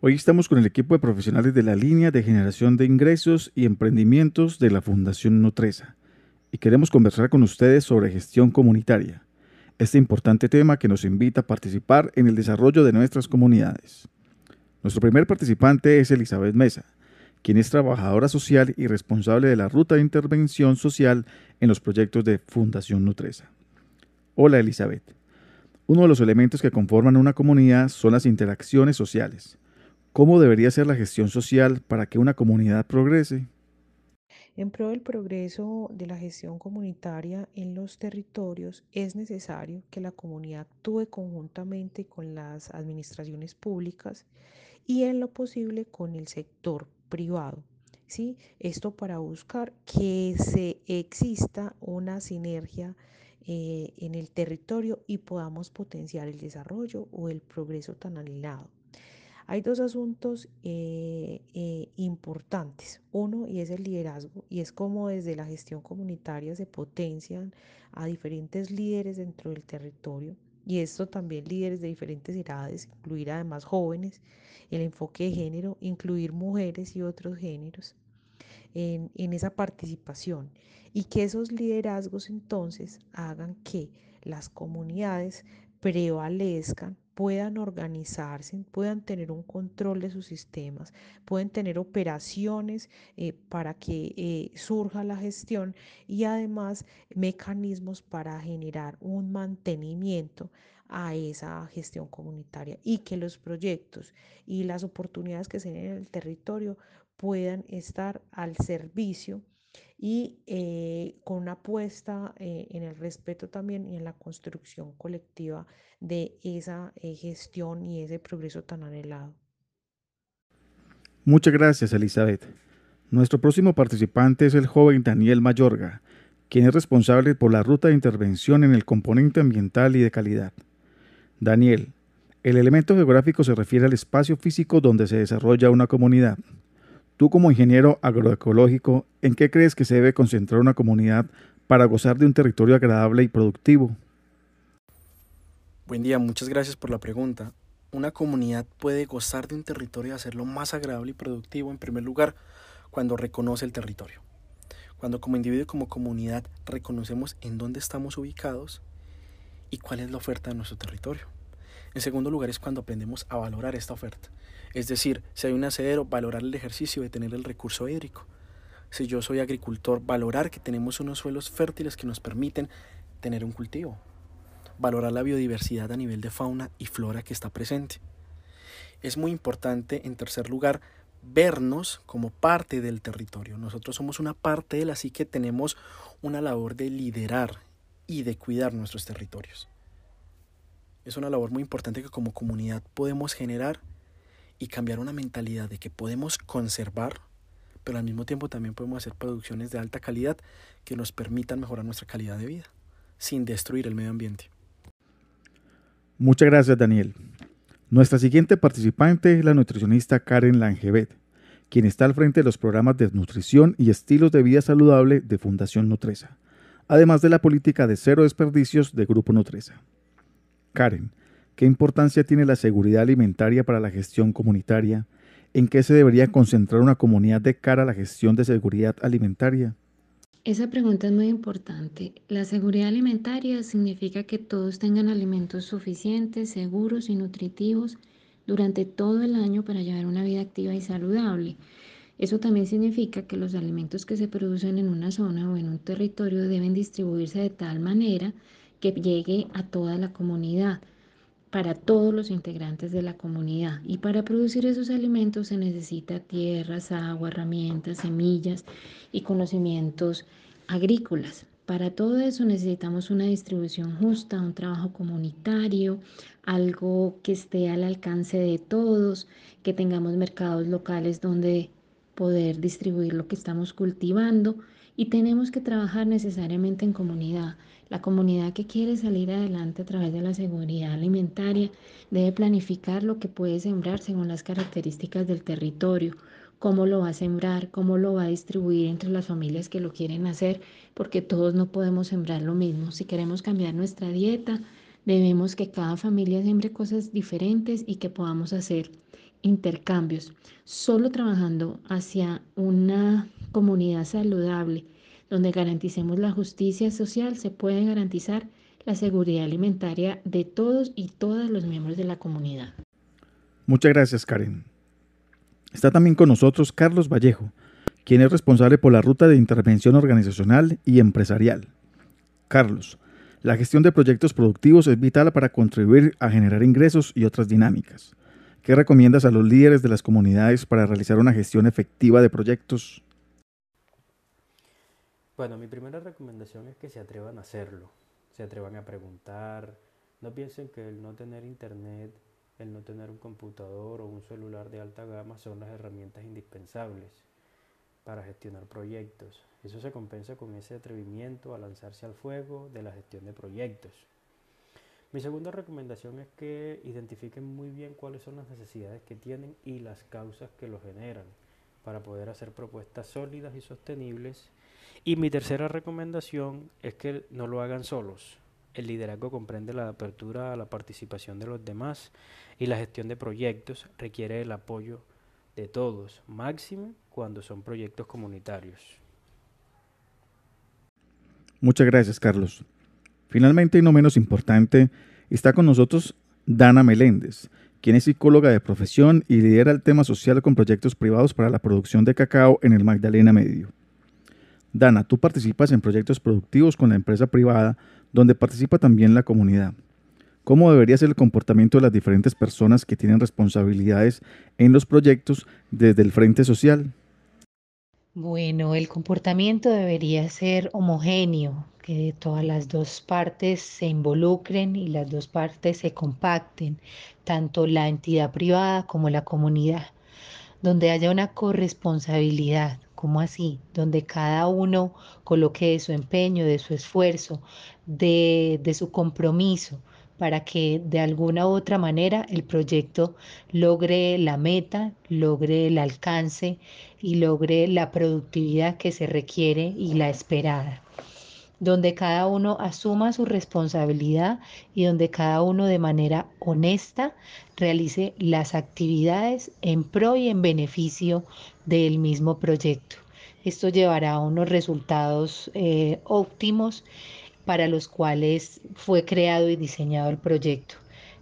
Hoy estamos con el equipo de profesionales de la línea de generación de ingresos y emprendimientos de la Fundación Nutresa y queremos conversar con ustedes sobre gestión comunitaria, este importante tema que nos invita a participar en el desarrollo de nuestras comunidades. Nuestro primer participante es Elizabeth Mesa, quien es trabajadora social y responsable de la ruta de intervención social en los proyectos de Fundación Nutresa. Hola Elizabeth. Uno de los elementos que conforman una comunidad son las interacciones sociales ¿Cómo debería ser la gestión social para que una comunidad progrese? En pro del progreso de la gestión comunitaria en los territorios es necesario que la comunidad actúe conjuntamente con las administraciones públicas y en lo posible con el sector privado. ¿sí? Esto para buscar que se exista una sinergia eh, en el territorio y podamos potenciar el desarrollo o el progreso tan anhelado. Hay dos asuntos eh, eh, importantes. Uno, y es el liderazgo, y es cómo desde la gestión comunitaria se potencian a diferentes líderes dentro del territorio. Y esto también líderes de diferentes edades, incluir además jóvenes, el enfoque de género, incluir mujeres y otros géneros en, en esa participación. Y que esos liderazgos entonces hagan que las comunidades prevalezcan puedan organizarse, puedan tener un control de sus sistemas, pueden tener operaciones eh, para que eh, surja la gestión y además mecanismos para generar un mantenimiento a esa gestión comunitaria y que los proyectos y las oportunidades que se den en el territorio puedan estar al servicio y eh, con una apuesta eh, en el respeto también y en la construcción colectiva de esa eh, gestión y ese progreso tan anhelado. Muchas gracias, Elizabeth. Nuestro próximo participante es el joven Daniel Mayorga, quien es responsable por la ruta de intervención en el componente ambiental y de calidad. Daniel, el elemento geográfico se refiere al espacio físico donde se desarrolla una comunidad. Tú como ingeniero agroecológico, ¿en qué crees que se debe concentrar una comunidad para gozar de un territorio agradable y productivo? Buen día, muchas gracias por la pregunta. Una comunidad puede gozar de un territorio y hacerlo más agradable y productivo en primer lugar cuando reconoce el territorio. Cuando como individuo y como comunidad reconocemos en dónde estamos ubicados y cuál es la oferta de nuestro territorio. En segundo lugar es cuando aprendemos a valorar esta oferta. Es decir, si hay un acedero, valorar el ejercicio de tener el recurso hídrico. Si yo soy agricultor, valorar que tenemos unos suelos fértiles que nos permiten tener un cultivo. Valorar la biodiversidad a nivel de fauna y flora que está presente. Es muy importante, en tercer lugar, vernos como parte del territorio. Nosotros somos una parte de él, así que tenemos una labor de liderar y de cuidar nuestros territorios. Es una labor muy importante que como comunidad podemos generar y cambiar una mentalidad de que podemos conservar, pero al mismo tiempo también podemos hacer producciones de alta calidad que nos permitan mejorar nuestra calidad de vida, sin destruir el medio ambiente. Muchas gracias, Daniel. Nuestra siguiente participante es la nutricionista Karen Langevet, quien está al frente de los programas de nutrición y estilos de vida saludable de Fundación Nutresa, además de la política de cero desperdicios de Grupo Nutresa. Karen, ¿Qué importancia tiene la seguridad alimentaria para la gestión comunitaria? ¿En qué se debería concentrar una comunidad de cara a la gestión de seguridad alimentaria? Esa pregunta es muy importante. La seguridad alimentaria significa que todos tengan alimentos suficientes, seguros y nutritivos durante todo el año para llevar una vida activa y saludable. Eso también significa que los alimentos que se producen en una zona o en un territorio deben distribuirse de tal manera que llegue a toda la comunidad para todos los integrantes de la comunidad. Y para producir esos alimentos se necesita tierras, agua, herramientas, semillas y conocimientos agrícolas. Para todo eso necesitamos una distribución justa, un trabajo comunitario, algo que esté al alcance de todos, que tengamos mercados locales donde poder distribuir lo que estamos cultivando y tenemos que trabajar necesariamente en comunidad. La comunidad que quiere salir adelante a través de la seguridad alimentaria debe planificar lo que puede sembrar según las características del territorio, cómo lo va a sembrar, cómo lo va a distribuir entre las familias que lo quieren hacer, porque todos no podemos sembrar lo mismo. Si queremos cambiar nuestra dieta, debemos que cada familia siembre cosas diferentes y que podamos hacer intercambios. Solo trabajando hacia una comunidad saludable donde garanticemos la justicia social se puede garantizar la seguridad alimentaria de todos y todas los miembros de la comunidad. Muchas gracias, Karen. Está también con nosotros Carlos Vallejo, quien es responsable por la ruta de intervención organizacional y empresarial. Carlos, la gestión de proyectos productivos es vital para contribuir a generar ingresos y otras dinámicas. ¿Qué recomiendas a los líderes de las comunidades para realizar una gestión efectiva de proyectos? Bueno, mi primera recomendación es que se atrevan a hacerlo, se atrevan a preguntar, no piensen que el no tener internet, el no tener un computador o un celular de alta gama son las herramientas indispensables para gestionar proyectos. Eso se compensa con ese atrevimiento a lanzarse al fuego de la gestión de proyectos. Mi segunda recomendación es que identifiquen muy bien cuáles son las necesidades que tienen y las causas que lo generan para poder hacer propuestas sólidas y sostenibles. Y mi tercera recomendación es que no lo hagan solos. El liderazgo comprende la apertura a la participación de los demás y la gestión de proyectos requiere el apoyo de todos, máximo cuando son proyectos comunitarios. Muchas gracias, Carlos. Finalmente, y no menos importante, está con nosotros Dana Meléndez, quien es psicóloga de profesión y lidera el tema social con proyectos privados para la producción de cacao en el Magdalena Medio. Dana, tú participas en proyectos productivos con la empresa privada, donde participa también la comunidad. ¿Cómo debería ser el comportamiento de las diferentes personas que tienen responsabilidades en los proyectos desde el Frente Social? Bueno, el comportamiento debería ser homogéneo, que todas las dos partes se involucren y las dos partes se compacten, tanto la entidad privada como la comunidad, donde haya una corresponsabilidad, como así, donde cada uno coloque de su empeño, de su esfuerzo, de, de su compromiso para que de alguna u otra manera el proyecto logre la meta, logre el alcance y logre la productividad que se requiere y la esperada donde cada uno asuma su responsabilidad y donde cada uno de manera honesta realice las actividades en pro y en beneficio del mismo proyecto. Esto llevará a unos resultados eh, óptimos para los cuales fue creado y diseñado el proyecto.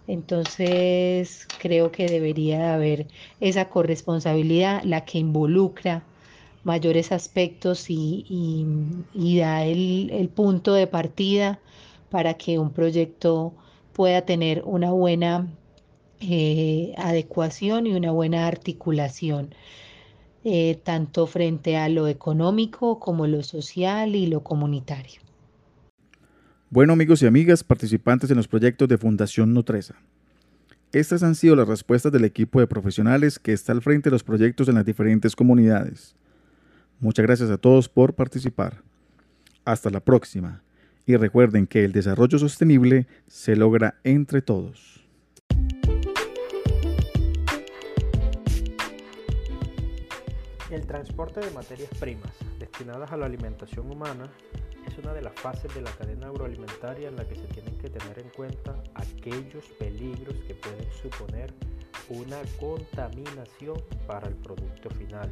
Entonces creo que debería haber esa corresponsabilidad, la que involucra mayores aspectos y, da el, punto de partida para que un proyecto pueda tener una buena eh, adecuación y una buena articulación, eh, tanto frente a lo económico como lo social y lo comunitario. Bueno amigos y amigas participantes en los proyectos de Fundación Nutresa. Estas han sido las respuestas del equipo de profesionales que está al frente de los proyectos en las diferentes comunidades. Muchas gracias a todos por participar. Hasta la próxima. Y recuerden que el desarrollo sostenible se logra entre todos. El transporte de materias primas destinadas a la alimentación humana es una de las fases de la cadena agroalimentaria en la que se tienen que tener en cuenta aquellos peligros que pueden suponer una contaminación para el producto final.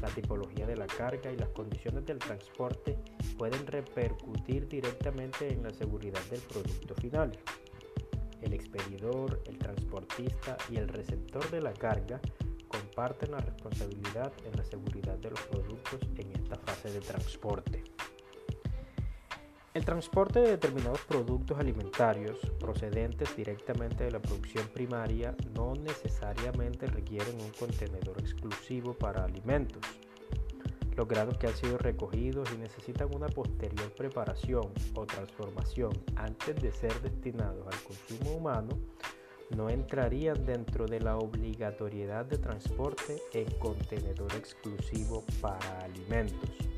La tipología de la carga y las condiciones del transporte pueden repercutir directamente en la seguridad del producto final. El expedidor, el transportista y el receptor de la carga comparten la responsabilidad en la seguridad de los productos en esta fase de transporte. El transporte de determinados productos alimentarios procedentes directamente de la producción primaria no necesariamente requieren un contenedor exclusivo para alimentos. Los granos que han sido recogidos y necesitan una posterior preparación o transformación antes de ser destinados al consumo humano no entrarían dentro de la obligatoriedad de transporte en contenedor exclusivo para alimentos.